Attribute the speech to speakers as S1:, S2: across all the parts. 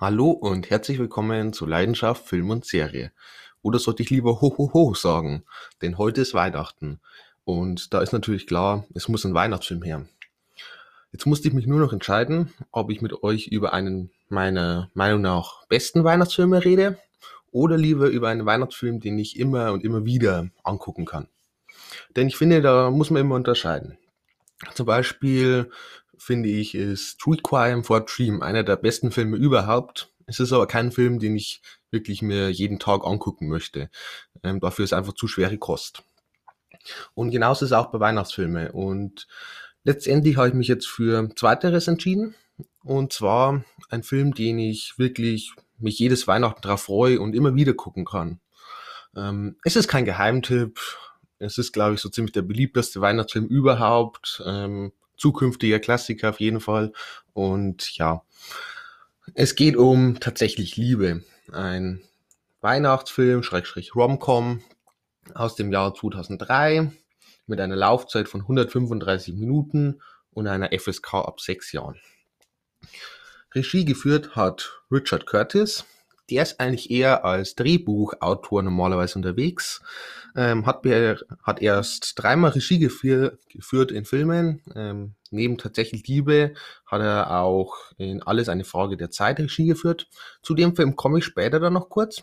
S1: Hallo und herzlich willkommen zu Leidenschaft Film und Serie. Oder sollte ich lieber ho ho ho sagen, denn heute ist Weihnachten und da ist natürlich klar, es muss ein Weihnachtsfilm her. Jetzt musste ich mich nur noch entscheiden, ob ich mit euch über einen meiner Meinung nach besten Weihnachtsfilme rede oder lieber über einen Weihnachtsfilm, den ich immer und immer wieder angucken kann. Denn ich finde, da muss man immer unterscheiden. Zum Beispiel finde ich, ist Requiem for a Dream einer der besten Filme überhaupt. Es ist aber kein Film, den ich wirklich mir jeden Tag angucken möchte. Ähm, dafür ist einfach zu schwere Kost. Und genauso ist es auch bei Weihnachtsfilmen. Und letztendlich habe ich mich jetzt für Zweiteres entschieden. Und zwar ein Film, den ich wirklich mich jedes Weihnachten darauf freue und immer wieder gucken kann. Ähm, es ist kein Geheimtipp. Es ist, glaube ich, so ziemlich der beliebteste Weihnachtsfilm überhaupt. Ähm, zukünftiger Klassiker auf jeden Fall. Und ja, es geht um tatsächlich Liebe. Ein Weihnachtsfilm, Schrägstrich Romcom aus dem Jahr 2003 mit einer Laufzeit von 135 Minuten und einer FSK ab 6 Jahren. Regie geführt hat Richard Curtis. Der ist eigentlich eher als Drehbuchautor normalerweise unterwegs. Ähm, hat, hat erst dreimal Regie geführ, geführt in Filmen. Ähm, neben tatsächlich Liebe hat er auch in Alles eine Frage der Zeit Regie geführt. Zu dem Film komme ich später dann noch kurz.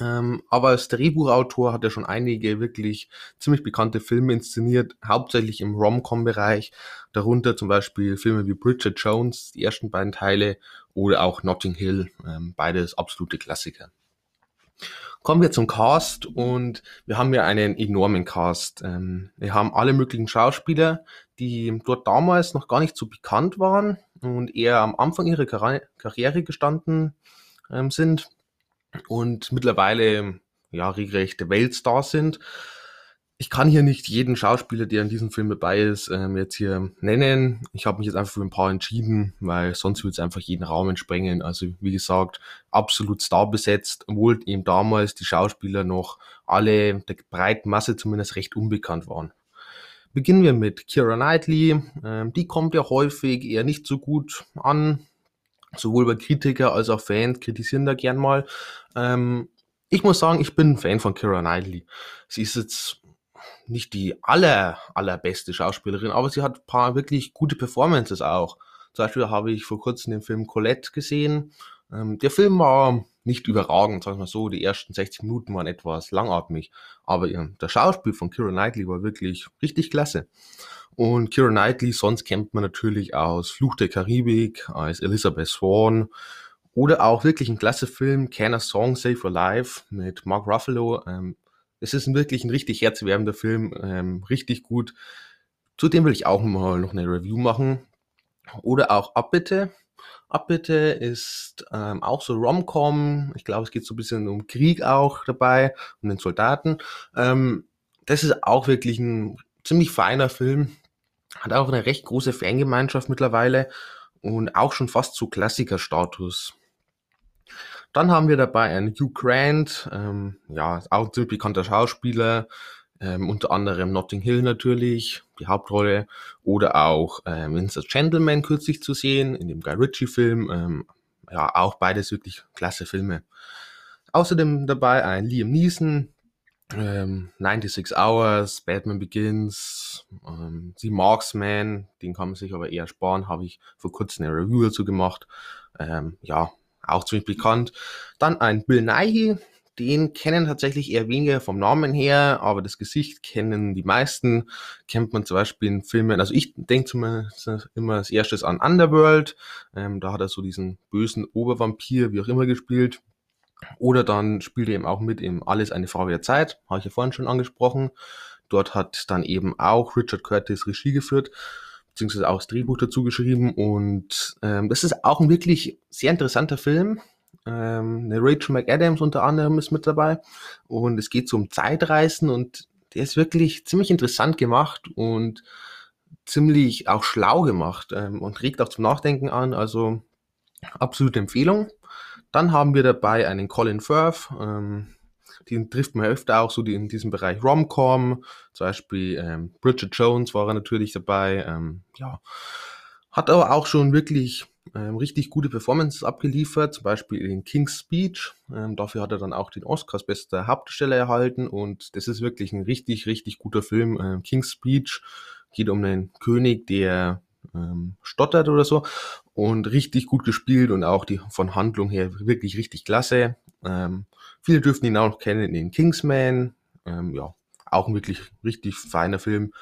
S1: Ähm, aber als Drehbuchautor hat er schon einige wirklich ziemlich bekannte Filme inszeniert, hauptsächlich im Rom-Com-Bereich, darunter zum Beispiel Filme wie Bridget Jones, die ersten beiden Teile, oder auch Notting Hill, ähm, beides absolute Klassiker. Kommen wir zum Cast und wir haben ja einen enormen Cast. Ähm, wir haben alle möglichen Schauspieler, die dort damals noch gar nicht so bekannt waren und eher am Anfang ihrer Karriere gestanden ähm, sind und mittlerweile ja regelrechte Weltstars sind. Ich kann hier nicht jeden Schauspieler, der in diesem Film dabei ist, ähm, jetzt hier nennen. Ich habe mich jetzt einfach für ein paar entschieden, weil sonst würde es einfach jeden Raum entsprengen. Also wie gesagt, absolut star besetzt, obwohl eben damals die Schauspieler noch alle der breiten Masse zumindest recht unbekannt waren. Beginnen wir mit Kira Knightley. Ähm, die kommt ja häufig eher nicht so gut an sowohl bei Kritiker als auch Fans kritisieren da gern mal. Ähm, ich muss sagen, ich bin ein Fan von Kira Knightley. Sie ist jetzt nicht die aller, allerbeste Schauspielerin, aber sie hat paar wirklich gute Performances auch. Zum Beispiel habe ich vor kurzem den Film Colette gesehen. Ähm, der Film war nicht überragend, sagen wir mal so. Die ersten 60 Minuten waren etwas langatmig. Aber ja, der Schauspiel von Kira Knightley war wirklich richtig klasse. Und Kira Knightley, sonst kennt man natürlich aus Fluch der Karibik, als Elizabeth Swan oder auch wirklich ein klasse Film, Can a Song Save Your Life mit Mark Ruffalo. Ähm, es ist wirklich ein richtig herzwärmender Film, ähm, richtig gut. Zudem will ich auch mal noch eine Review machen. Oder auch Abbitte. Abbitte ist ähm, auch so Rom-Com. Ich glaube, es geht so ein bisschen um Krieg auch dabei, um den Soldaten. Ähm, das ist auch wirklich ein ziemlich feiner Film. Hat auch eine recht große Fangemeinschaft mittlerweile und auch schon fast zu Klassikerstatus. Dann haben wir dabei einen Hugh Grant, ähm, ja, auch ziemlich bekannter Schauspieler, ähm, unter anderem Notting Hill natürlich, die Hauptrolle, oder auch ähm, in The Gentleman kürzlich zu sehen, in dem Guy Ritchie-Film, ähm, ja, auch beides wirklich klasse Filme. Außerdem dabei ein Liam Neeson, ähm, 96 Hours, Batman Begins, ähm, The Marksman, den kann man sich aber eher sparen, habe ich vor kurzem eine Review dazu gemacht. Ähm, ja, auch ziemlich bekannt. Dann ein Bill Nighy, den kennen tatsächlich eher weniger vom Namen her, aber das Gesicht kennen die meisten. Kennt man zum Beispiel in Filmen, also ich denke zumindest immer als erstes an Underworld. Ähm, da hat er so diesen bösen Obervampir, wie auch immer, gespielt. Oder dann spielt er eben auch mit im Alles eine Frage der Zeit, habe ich ja vorhin schon angesprochen. Dort hat dann eben auch Richard Curtis Regie geführt, beziehungsweise auch das Drehbuch dazu geschrieben. Und ähm, das ist auch ein wirklich sehr interessanter Film. Ähm, eine Rachel McAdams unter anderem ist mit dabei. Und es geht so um Zeitreisen und der ist wirklich ziemlich interessant gemacht und ziemlich auch schlau gemacht ähm, und regt auch zum Nachdenken an. Also absolute Empfehlung. Dann haben wir dabei einen Colin Firth, ähm, den trifft man öfter auch so die, in diesem Bereich Rom-Com, zum Beispiel ähm, Bridget Jones war er natürlich dabei, ähm, ja, hat aber auch schon wirklich ähm, richtig gute Performances abgeliefert, zum Beispiel in King's Speech. Ähm, dafür hat er dann auch den Oscar als bester Hauptdarsteller erhalten und das ist wirklich ein richtig, richtig guter Film. Ähm, King's Speech geht um einen König, der ähm, stottert oder so und richtig gut gespielt und auch die von Handlung her wirklich richtig klasse. Ähm, viele dürften ihn auch noch kennen in Kingsman. Ähm, ja, auch ein wirklich richtig feiner Film.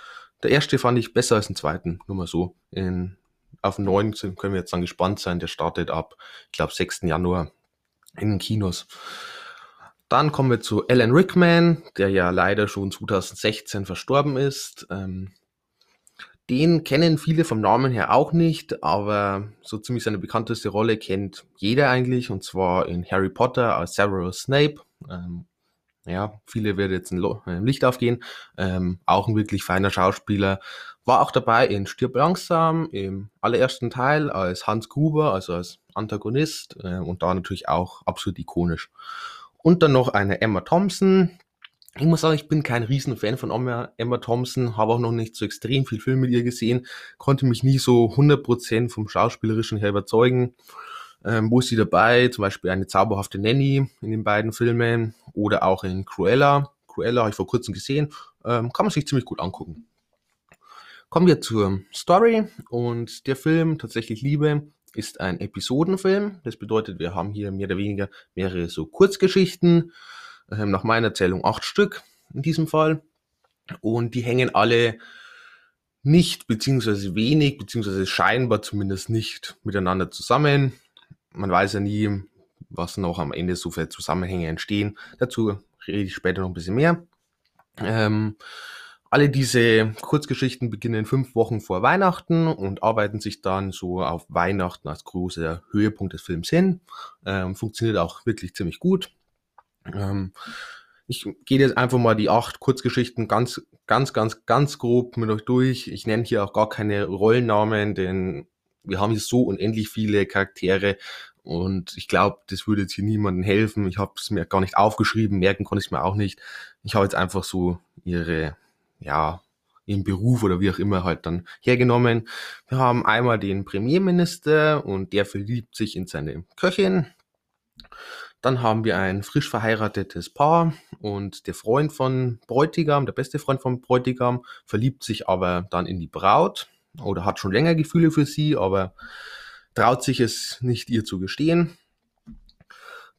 S1: Der erste fand ich besser als den zweiten, nur mal so. In, auf den neuen können wir jetzt dann gespannt sein. Der startet ab, ich glaube, 6. Januar in den Kinos. Dann kommen wir zu Alan Rickman, der ja leider schon 2016 verstorben ist. Ähm, den kennen viele vom Namen her auch nicht, aber so ziemlich seine bekannteste Rolle kennt jeder eigentlich, und zwar in Harry Potter als Severus Snape. Ähm, ja, viele werden jetzt äh, Licht aufgehen. Ähm, auch ein wirklich feiner Schauspieler. War auch dabei in Stirb langsam im allerersten Teil als Hans Gruber, also als Antagonist äh, und da natürlich auch absolut ikonisch. Und dann noch eine Emma Thompson. Ich muss sagen, ich bin kein Riesenfan von Emma, Emma Thompson, habe auch noch nicht so extrem viel Film mit ihr gesehen, konnte mich nie so 100% vom Schauspielerischen her überzeugen ähm, wo ist sie dabei? Zum Beispiel eine zauberhafte Nanny in den beiden Filmen oder auch in Cruella. Cruella habe ich vor kurzem gesehen. Ähm, kann man sich ziemlich gut angucken. Kommen wir zur Story und der Film Tatsächlich Liebe ist ein Episodenfilm. Das bedeutet, wir haben hier mehr oder weniger mehrere so Kurzgeschichten. Ähm, nach meiner Erzählung acht Stück in diesem Fall. Und die hängen alle nicht, beziehungsweise wenig, beziehungsweise scheinbar zumindest nicht miteinander zusammen man weiß ja nie, was noch am Ende so für Zusammenhänge entstehen. Dazu rede ich später noch ein bisschen mehr. Ähm, alle diese Kurzgeschichten beginnen fünf Wochen vor Weihnachten und arbeiten sich dann so auf Weihnachten als großer Höhepunkt des Films hin. Ähm, funktioniert auch wirklich ziemlich gut. Ähm, ich gehe jetzt einfach mal die acht Kurzgeschichten ganz, ganz, ganz, ganz grob mit euch durch. Ich nenne hier auch gar keine Rollennamen, denn wir haben hier so unendlich viele Charaktere und ich glaube, das würde jetzt hier niemandem helfen. Ich habe es mir gar nicht aufgeschrieben, merken konnte ich es mir auch nicht. Ich habe jetzt einfach so ihre, ja, ihren Beruf oder wie auch immer halt dann hergenommen. Wir haben einmal den Premierminister und der verliebt sich in seine Köchin. Dann haben wir ein frisch verheiratetes Paar und der Freund von Bräutigam, der beste Freund von Bräutigam, verliebt sich aber dann in die Braut oder hat schon länger Gefühle für sie, aber traut sich es nicht ihr zu gestehen.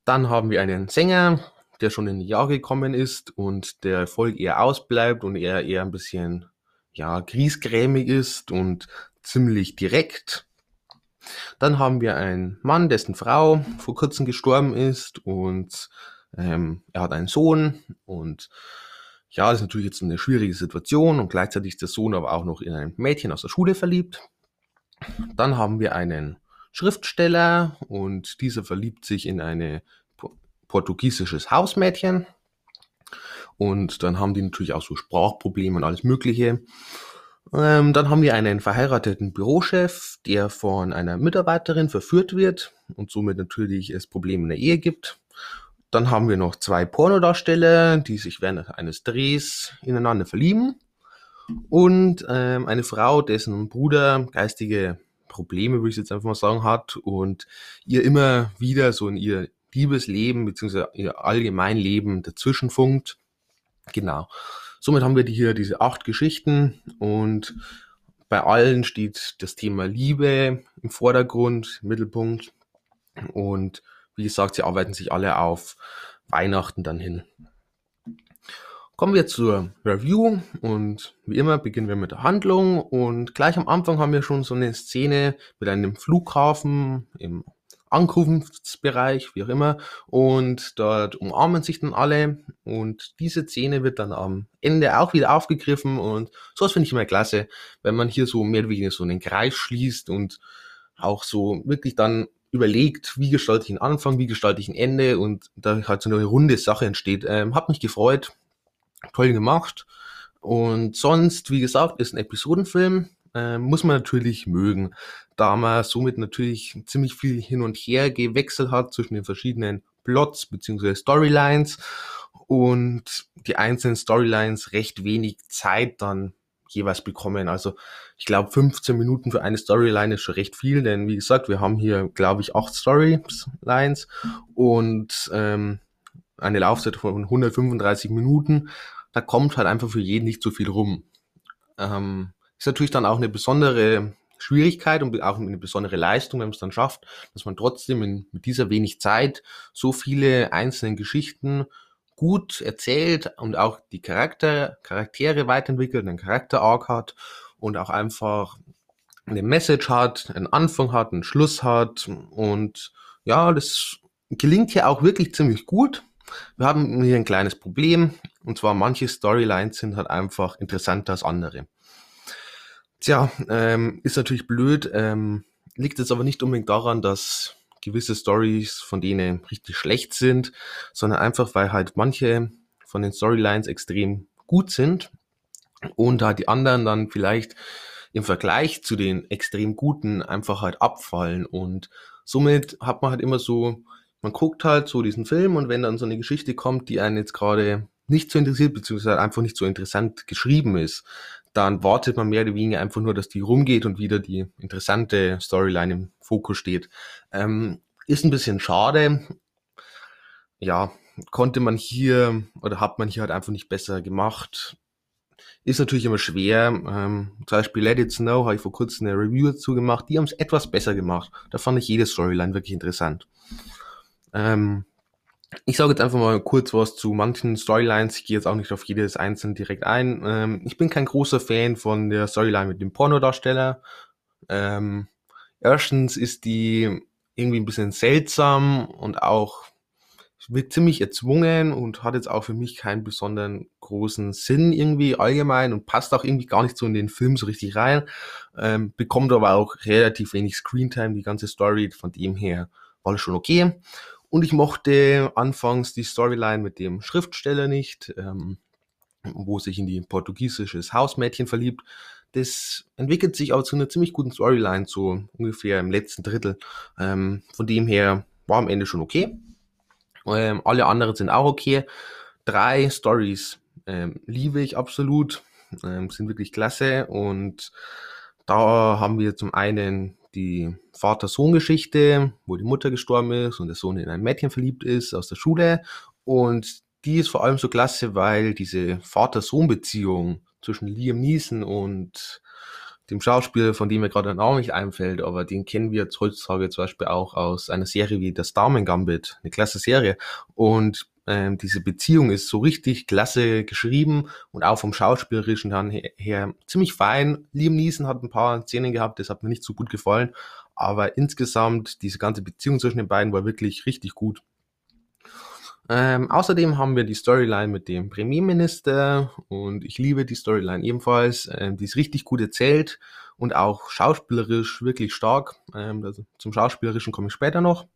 S1: Dann haben wir einen Sänger, der schon in die Jahre gekommen ist und der Erfolg eher ausbleibt und er eher ein bisschen, ja, griesgrämig ist und ziemlich direkt. Dann haben wir einen Mann, dessen Frau vor kurzem gestorben ist und ähm, er hat einen Sohn und ja, das ist natürlich jetzt eine schwierige Situation und gleichzeitig ist der Sohn aber auch noch in ein Mädchen aus der Schule verliebt. Dann haben wir einen Schriftsteller und dieser verliebt sich in eine portugiesisches Hausmädchen. Und dann haben die natürlich auch so Sprachprobleme und alles Mögliche. Ähm, dann haben wir einen verheirateten Bürochef, der von einer Mitarbeiterin verführt wird und somit natürlich es Probleme in der Ehe gibt. Dann haben wir noch zwei Pornodarsteller, die sich während eines Drehs ineinander verlieben. Und ähm, eine Frau, dessen Bruder geistige Probleme, würde ich jetzt einfach mal sagen, hat und ihr immer wieder so in ihr Liebesleben bzw. ihr Allgemeinleben dazwischen funkt. Genau. Somit haben wir hier diese acht Geschichten und bei allen steht das Thema Liebe im Vordergrund, im Mittelpunkt. Und wie gesagt, sie arbeiten sich alle auf Weihnachten dann hin. Kommen wir zur Review und wie immer beginnen wir mit der Handlung und gleich am Anfang haben wir schon so eine Szene mit einem Flughafen im Ankunftsbereich, wie auch immer, und dort umarmen sich dann alle. Und diese Szene wird dann am Ende auch wieder aufgegriffen. Und sowas finde ich immer klasse, wenn man hier so mehr oder weniger so einen Kreis schließt und auch so wirklich dann überlegt, wie gestalte ich einen Anfang, wie gestalte ich ein Ende. Und da halt so eine runde Sache entsteht. Ähm, hat mich gefreut, toll gemacht. Und sonst, wie gesagt, ist ein Episodenfilm, äh, muss man natürlich mögen, da man somit natürlich ziemlich viel hin und her gewechselt hat zwischen den verschiedenen Plots bzw. Storylines und die einzelnen Storylines recht wenig Zeit dann jeweils bekommen. Also ich glaube 15 Minuten für eine Storyline ist schon recht viel, denn wie gesagt, wir haben hier, glaube ich, acht Storylines und ähm, eine Laufzeit von 135 Minuten. Da kommt halt einfach für jeden nicht so viel rum. Ähm, ist natürlich dann auch eine besondere Schwierigkeit und auch eine besondere Leistung, wenn man es dann schafft, dass man trotzdem in, mit dieser wenig Zeit so viele einzelne Geschichten gut erzählt und auch die Charakter, Charaktere weiterentwickelt, einen Charakter-Arc hat und auch einfach eine Message hat, einen Anfang hat, einen Schluss hat und ja, das gelingt hier auch wirklich ziemlich gut. Wir haben hier ein kleines Problem und zwar manche Storylines sind halt einfach interessanter als andere. Tja, ähm, ist natürlich blöd, ähm, liegt jetzt aber nicht unbedingt daran, dass gewisse Stories von denen richtig schlecht sind, sondern einfach, weil halt manche von den Storylines extrem gut sind und da die anderen dann vielleicht im Vergleich zu den extrem guten einfach halt abfallen. Und somit hat man halt immer so, man guckt halt so diesen Film und wenn dann so eine Geschichte kommt, die einen jetzt gerade nicht so interessiert, beziehungsweise einfach nicht so interessant geschrieben ist, dann wartet man mehr oder weniger einfach nur, dass die rumgeht und wieder die interessante Storyline im Fokus steht. Ähm, ist ein bisschen schade. Ja, konnte man hier oder hat man hier halt einfach nicht besser gemacht. Ist natürlich immer schwer. Ähm, zum Beispiel Let It Snow habe ich vor kurzem eine Review dazu gemacht. Die haben es etwas besser gemacht. Da fand ich jede Storyline wirklich interessant. Ähm, ich sage jetzt einfach mal kurz was zu manchen Storylines. Ich gehe jetzt auch nicht auf jedes einzelne direkt ein. Ähm, ich bin kein großer Fan von der Storyline mit dem Pornodarsteller. Ähm, erstens ist die irgendwie ein bisschen seltsam und auch wird ziemlich erzwungen und hat jetzt auch für mich keinen besonderen großen Sinn irgendwie allgemein und passt auch irgendwie gar nicht so in den Film so richtig rein. Ähm, bekommt aber auch relativ wenig Screentime, die ganze Story. Von dem her war schon okay. Und ich mochte anfangs die Storyline mit dem Schriftsteller nicht, ähm, wo sich in die portugiesisches Hausmädchen verliebt. Das entwickelt sich aber zu einer ziemlich guten Storyline, so ungefähr im letzten Drittel. Ähm, von dem her war am Ende schon okay. Ähm, alle anderen sind auch okay. Drei Stories ähm, liebe ich absolut, ähm, sind wirklich klasse und da haben wir zum einen die Vater-Sohn-Geschichte, wo die Mutter gestorben ist und der Sohn in ein Mädchen verliebt ist aus der Schule. Und die ist vor allem so klasse, weil diese Vater-Sohn-Beziehung zwischen Liam Neeson und dem Schauspieler, von dem mir gerade ein Name nicht einfällt, aber den kennen wir heutzutage zum Beispiel auch aus einer Serie wie das Damen Gambit, eine klasse Serie. Und ähm, diese Beziehung ist so richtig klasse geschrieben und auch vom Schauspielerischen her, her ziemlich fein. Liam Neeson hat ein paar Szenen gehabt, das hat mir nicht so gut gefallen, aber insgesamt diese ganze Beziehung zwischen den beiden war wirklich richtig gut. Ähm, außerdem haben wir die Storyline mit dem Premierminister und ich liebe die Storyline ebenfalls. Ähm, die ist richtig gut erzählt und auch schauspielerisch wirklich stark. Ähm, also zum Schauspielerischen komme ich später noch.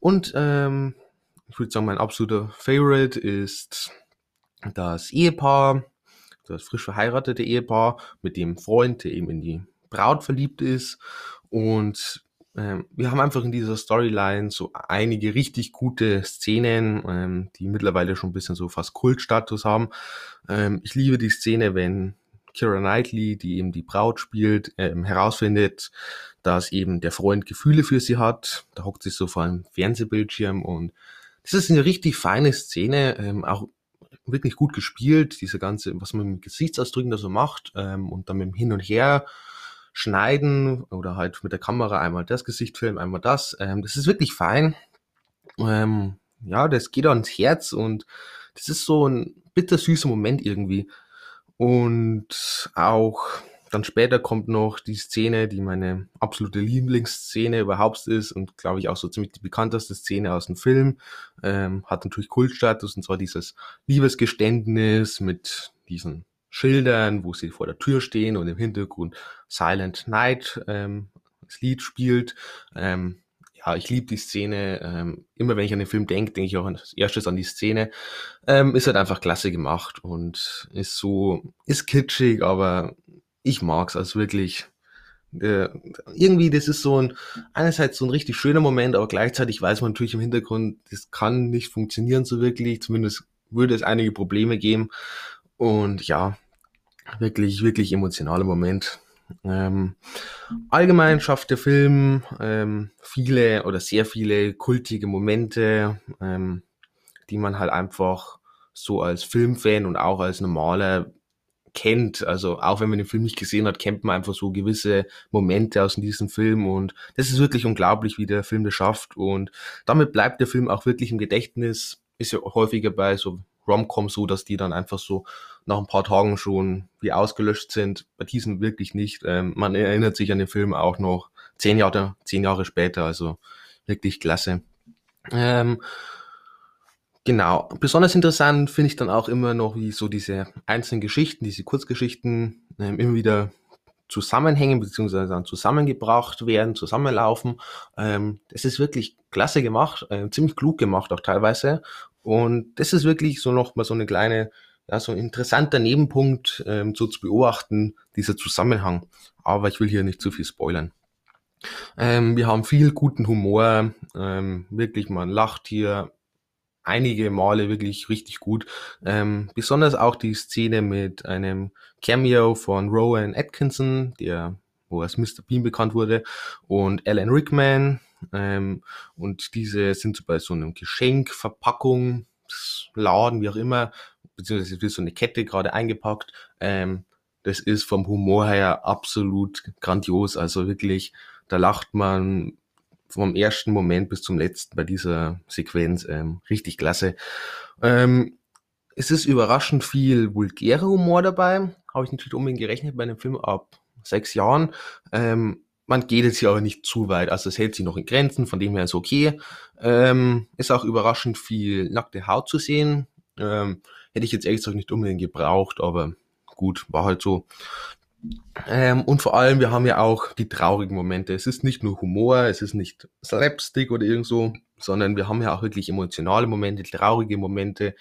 S1: Und ähm, ich würde sagen, mein absoluter Favorite ist das Ehepaar, das frisch verheiratete Ehepaar mit dem Freund, der eben in die Braut verliebt ist. Und ähm, wir haben einfach in dieser Storyline so einige richtig gute Szenen, ähm, die mittlerweile schon ein bisschen so fast Kultstatus haben. Ähm, ich liebe die Szene, wenn Kira Knightley, die eben die Braut spielt, ähm, herausfindet, dass eben der Freund Gefühle für sie hat. Da hockt sie so vor einem Fernsehbildschirm und das ist eine richtig feine Szene, ähm, auch wirklich gut gespielt, diese ganze, was man mit Gesichtsausdrücken da so macht ähm, und dann mit dem Hin und Her schneiden oder halt mit der Kamera einmal das Gesicht filmen, einmal das. Ähm, das ist wirklich fein. Ähm, ja, das geht ans Herz und das ist so ein bittersüßer Moment irgendwie. Und auch dann später kommt noch die Szene, die meine absolute Lieblingsszene überhaupt ist und glaube ich auch so ziemlich die bekannteste Szene aus dem Film. Ähm, hat natürlich Kultstatus und zwar dieses Liebesgeständnis mit diesen Schildern, wo sie vor der Tür stehen und im Hintergrund Silent Night ähm, das Lied spielt. Ähm, ja, ich liebe die Szene. Ähm, immer wenn ich an den Film denke, denke ich auch als erstes an die Szene. Ähm, ist halt einfach klasse gemacht und ist so, ist kitschig, aber ich mag's also wirklich. Äh, irgendwie, das ist so ein, einerseits so ein richtig schöner Moment, aber gleichzeitig weiß man natürlich im Hintergrund, das kann nicht funktionieren so wirklich. Zumindest würde es einige Probleme geben. Und ja, Wirklich, wirklich emotionaler Moment. Ähm, allgemein schafft der Film ähm, viele oder sehr viele kultige Momente, ähm, die man halt einfach so als Filmfan und auch als normaler kennt. Also auch wenn man den Film nicht gesehen hat, kennt man einfach so gewisse Momente aus diesem Film und das ist wirklich unglaublich, wie der Film das schafft und damit bleibt der Film auch wirklich im Gedächtnis. Ist ja häufiger bei so Romcom so, dass die dann einfach so nach ein paar Tagen schon wie ausgelöscht sind. Bei diesem wirklich nicht. Ähm, man erinnert sich an den Film auch noch zehn Jahre, zehn Jahre später, also wirklich klasse. Ähm, Genau. Besonders interessant finde ich dann auch immer noch, wie so diese einzelnen Geschichten, diese Kurzgeschichten ähm, immer wieder zusammenhängen beziehungsweise dann zusammengebracht werden, zusammenlaufen. Ähm, das ist wirklich klasse gemacht, äh, ziemlich klug gemacht auch teilweise. Und das ist wirklich so noch mal so eine kleine, ja, so ein interessanter Nebenpunkt ähm, so zu beobachten, dieser Zusammenhang. Aber ich will hier nicht zu viel spoilern. Ähm, wir haben viel guten Humor, ähm, wirklich, man lacht hier einige Male wirklich richtig gut. Ähm, besonders auch die Szene mit einem Cameo von Rowan Atkinson, der wo als Mr. Bean bekannt wurde, und Alan Rickman. Ähm, und diese sind so bei so einem Geschenkverpackungsladen, wie auch immer, beziehungsweise wird so eine Kette gerade eingepackt. Ähm, das ist vom Humor her absolut grandios. Also wirklich, da lacht man vom ersten Moment bis zum letzten bei dieser Sequenz ähm, richtig klasse. Ähm, es ist überraschend viel vulgärer Humor dabei. Habe ich natürlich unbedingt gerechnet bei einem Film ab sechs Jahren. Ähm, man geht jetzt hier aber nicht zu weit. Also es hält sich noch in Grenzen, von dem her ist okay. Ähm, ist auch überraschend viel nackte Haut zu sehen. Ähm, hätte ich jetzt ehrlich gesagt nicht unbedingt gebraucht, aber gut, war halt so. Ähm, und vor allem, wir haben ja auch die traurigen Momente. Es ist nicht nur Humor, es ist nicht Slapstick oder irgend so, sondern wir haben ja auch wirklich emotionale Momente, traurige Momente,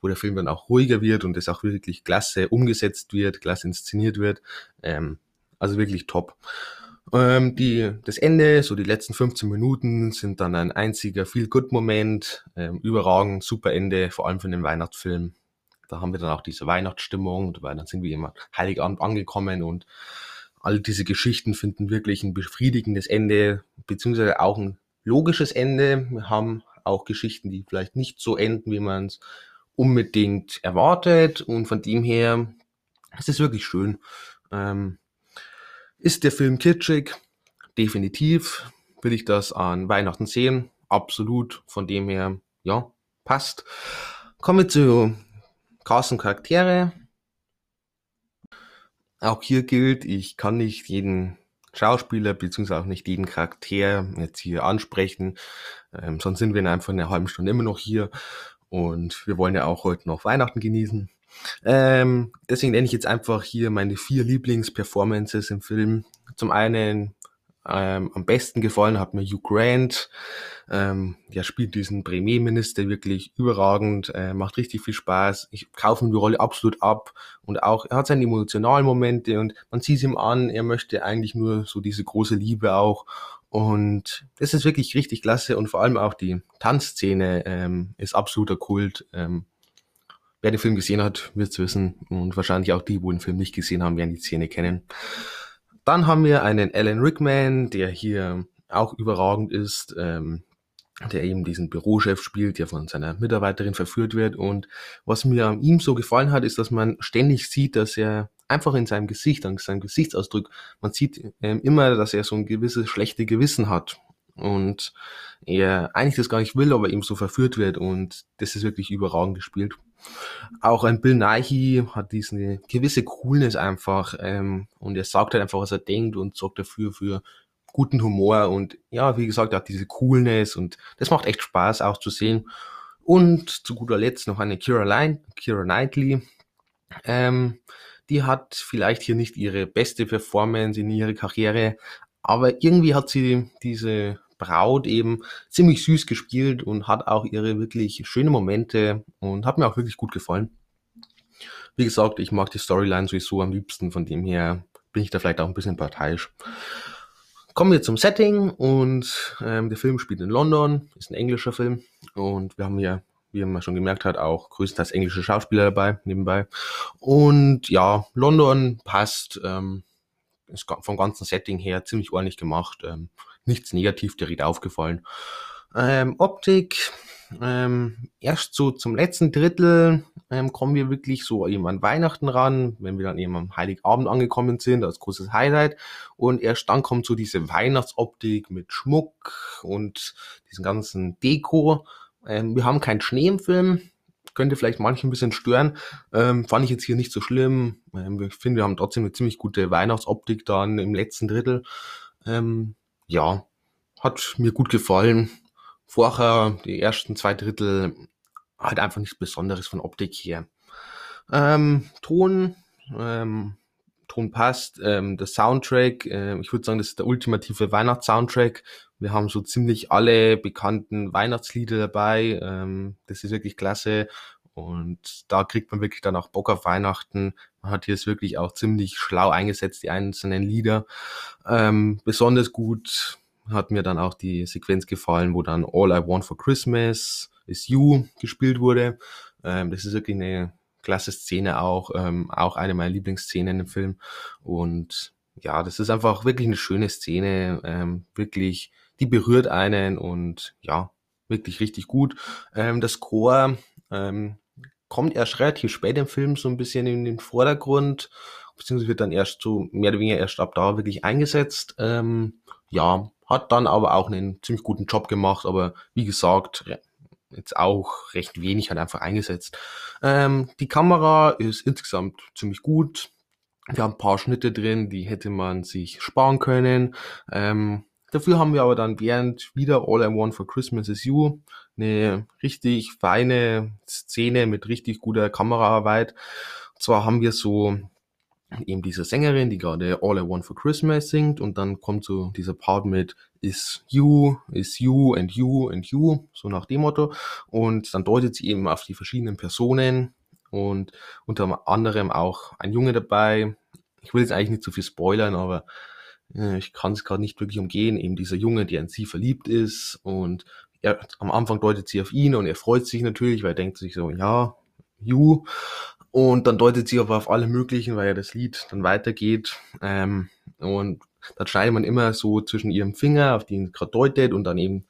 S1: wo der Film dann auch ruhiger wird und es auch wirklich klasse umgesetzt wird, klasse inszeniert wird. Ähm, also wirklich top. Ähm, die, das Ende, so die letzten 15 Minuten, sind dann ein einziger Feel-Good-Moment, ähm, überragend, super Ende, vor allem für den Weihnachtsfilm. Da haben wir dann auch diese Weihnachtsstimmung, weil dann sind wir immer Heiligabend angekommen und all diese Geschichten finden wirklich ein befriedigendes Ende, beziehungsweise auch ein logisches Ende. Wir haben auch Geschichten, die vielleicht nicht so enden, wie man es unbedingt erwartet. Und von dem her, es ist wirklich schön. Ähm, ist der Film kitschig? Definitiv. Will ich das an Weihnachten sehen? Absolut. Von dem her, ja, passt. Kommen wir zu Cast Charaktere. Auch hier gilt, ich kann nicht jeden Schauspieler beziehungsweise auch nicht jeden Charakter jetzt hier ansprechen. Ähm, sonst sind wir in einfach einer halben Stunde immer noch hier und wir wollen ja auch heute noch Weihnachten genießen. Ähm, deswegen nenne ich jetzt einfach hier meine vier Lieblingsperformances im Film. Zum einen ähm, am besten gefallen hat mir Hugh Grant. Ähm, der spielt diesen Premierminister wirklich überragend, äh, macht richtig viel Spaß. Ich kaufe ihm die Rolle absolut ab und auch er hat seine emotionalen Momente und man sieht ihm an, er möchte eigentlich nur so diese große Liebe auch. Und das ist wirklich richtig klasse und vor allem auch die Tanzszene ähm, ist absoluter Kult. Ähm, wer den Film gesehen hat, wird es wissen und wahrscheinlich auch die, wo den Film nicht gesehen haben, werden die Szene kennen. Dann haben wir einen Alan Rickman, der hier auch überragend ist, ähm, der eben diesen Bürochef spielt, der von seiner Mitarbeiterin verführt wird. Und was mir an ihm so gefallen hat, ist, dass man ständig sieht, dass er einfach in seinem Gesicht, an seinem Gesichtsausdruck, man sieht ähm, immer, dass er so ein gewisses schlechte Gewissen hat. Und er eigentlich das gar nicht will, aber eben so verführt wird. Und das ist wirklich überragend gespielt. Auch ein Bill Nighy hat diese gewisse Coolness einfach ähm, und er sagt halt einfach, was er denkt und sorgt dafür für guten Humor und ja, wie gesagt, er hat diese Coolness und das macht echt Spaß auch zu sehen. Und zu guter Letzt noch eine Kira, Line, Kira Knightley. Ähm, die hat vielleicht hier nicht ihre beste Performance in ihrer Karriere, aber irgendwie hat sie diese Braut eben ziemlich süß gespielt und hat auch ihre wirklich schönen Momente und hat mir auch wirklich gut gefallen. Wie gesagt, ich mag die Storyline sowieso am liebsten, von dem her bin ich da vielleicht auch ein bisschen parteiisch. Kommen wir zum Setting und ähm, der Film spielt in London, ist ein englischer Film und wir haben hier wie man schon gemerkt hat, auch größtenteils englische Schauspieler dabei, nebenbei. Und ja, London passt, ähm, ist vom ganzen Setting her ziemlich ordentlich gemacht. Ähm, nichts negativ direkt aufgefallen. Ähm, Optik, ähm, erst so zum letzten Drittel ähm, kommen wir wirklich so eben an Weihnachten ran, wenn wir dann eben am Heiligabend angekommen sind, als großes Highlight. Und erst dann kommt so diese Weihnachtsoptik mit Schmuck und diesen ganzen Deko. Ähm, wir haben keinen Schnee im Film, könnte vielleicht manche ein bisschen stören. Ähm, fand ich jetzt hier nicht so schlimm. Ähm, ich finde, wir haben trotzdem eine ziemlich gute Weihnachtsoptik dann im letzten Drittel. Ähm, ja, hat mir gut gefallen. Vorher, die ersten zwei Drittel, halt einfach nichts Besonderes von Optik her. Ähm, Ton, ähm, Ton passt. Ähm, der Soundtrack, äh, ich würde sagen, das ist der ultimative Weihnachtssoundtrack. Wir haben so ziemlich alle bekannten Weihnachtslieder dabei. Ähm, das ist wirklich klasse. Und da kriegt man wirklich dann auch Bock auf Weihnachten. Man hat hier es wirklich auch ziemlich schlau eingesetzt, die einzelnen Lieder. Ähm, besonders gut hat mir dann auch die Sequenz gefallen, wo dann All I Want for Christmas is You gespielt wurde. Ähm, das ist wirklich eine klasse Szene auch, ähm, auch eine meiner Lieblingsszenen im Film. Und ja, das ist einfach wirklich eine schöne Szene, ähm, wirklich, die berührt einen und ja, wirklich richtig gut. Ähm, das Chor ähm, kommt erst relativ spät im Film so ein bisschen in den Vordergrund, beziehungsweise wird dann erst so mehr oder weniger erst ab da wirklich eingesetzt. Ähm, ja, hat dann aber auch einen ziemlich guten Job gemacht, aber wie gesagt, jetzt auch recht wenig halt einfach eingesetzt. Ähm, die Kamera ist insgesamt ziemlich gut. Wir haben ein paar Schnitte drin, die hätte man sich sparen können. Ähm, dafür haben wir aber dann während wieder All I Want for Christmas is You eine richtig feine Szene mit richtig guter Kameraarbeit. Und zwar haben wir so eben diese Sängerin, die gerade All I Want for Christmas singt. Und dann kommt so dieser Part mit Is You, Is You and You and You, so nach dem Motto. Und dann deutet sie eben auf die verschiedenen Personen. Und unter anderem auch ein Junge dabei. Ich will jetzt eigentlich nicht zu viel spoilern, aber äh, ich kann es gerade nicht wirklich umgehen, eben dieser Junge, der in sie verliebt ist. Und er, am Anfang deutet sie auf ihn und er freut sich natürlich, weil er denkt sich so, ja, You, und dann deutet sie aber auf alle möglichen, weil ja das Lied dann weitergeht. Ähm, und dann schneidet man immer so zwischen ihrem Finger, auf den gerade deutet, und dann eben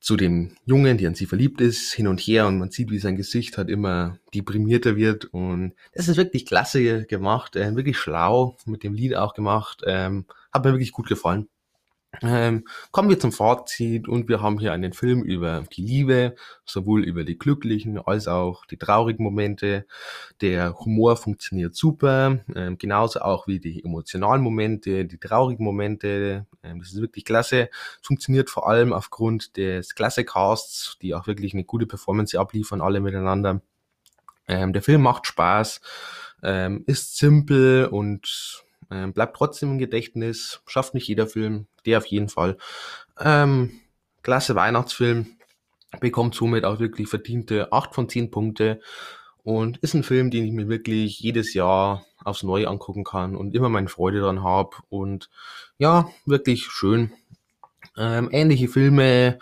S1: zu dem Jungen, der an sie verliebt ist, hin und her. Und man sieht, wie sein Gesicht halt immer deprimierter wird. Und das ist wirklich klasse gemacht, äh, wirklich schlau, mit dem Lied auch gemacht. Ähm, hat mir wirklich gut gefallen. Ähm, kommen wir zum Fazit und wir haben hier einen Film über die Liebe, sowohl über die glücklichen als auch die traurigen Momente. Der Humor funktioniert super, ähm, genauso auch wie die emotionalen Momente, die traurigen Momente. Ähm, das ist wirklich klasse. Funktioniert vor allem aufgrund des klasse Casts, die auch wirklich eine gute Performance abliefern, alle miteinander. Ähm, der Film macht Spaß, ähm, ist simpel und ähm, bleibt trotzdem im Gedächtnis, schafft nicht jeder Film, der auf jeden Fall. Ähm, klasse Weihnachtsfilm, bekommt somit auch wirklich verdiente 8 von 10 Punkte und ist ein Film, den ich mir wirklich jedes Jahr aufs Neue angucken kann und immer meine Freude dran habe und ja, wirklich schön. Ähm, ähnliche Filme,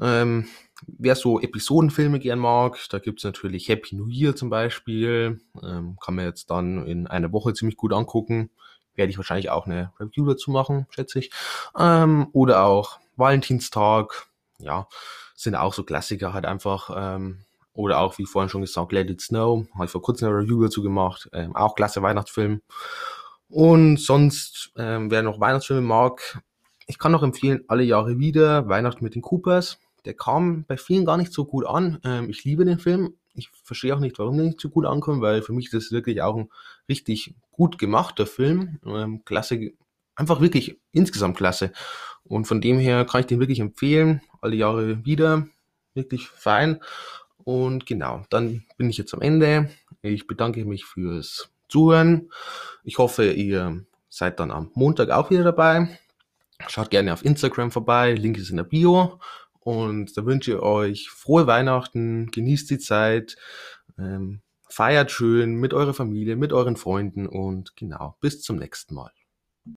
S1: ähm, wer so Episodenfilme gern mag, da gibt's natürlich Happy New Year zum Beispiel. Ähm, kann man jetzt dann in einer Woche ziemlich gut angucken. Werde ich wahrscheinlich auch eine Review dazu machen, schätze ich. Ähm, oder auch Valentinstag. Ja, sind auch so Klassiker halt einfach. Ähm, oder auch, wie vorhin schon gesagt, Let It Snow. Habe ich vor kurzem eine Review dazu gemacht. Ähm, auch klasse Weihnachtsfilm. Und sonst, ähm, wer noch Weihnachtsfilme mag, ich kann noch empfehlen, alle Jahre wieder Weihnachten mit den Coopers der kam bei vielen gar nicht so gut an. Ähm, ich liebe den Film. Ich verstehe auch nicht, warum der nicht so gut ankommt, weil für mich ist das wirklich auch ein richtig gut gemachter Film. Ähm, klasse, einfach wirklich insgesamt klasse. Und von dem her kann ich den wirklich empfehlen. Alle Jahre wieder. Wirklich fein. Und genau, dann bin ich jetzt am Ende. Ich bedanke mich fürs Zuhören. Ich hoffe, ihr seid dann am Montag auch wieder dabei. Schaut gerne auf Instagram vorbei. Link ist in der Bio. Und da wünsche ich euch frohe Weihnachten, genießt die Zeit, ähm, feiert schön mit eurer Familie, mit euren Freunden und genau, bis zum nächsten Mal.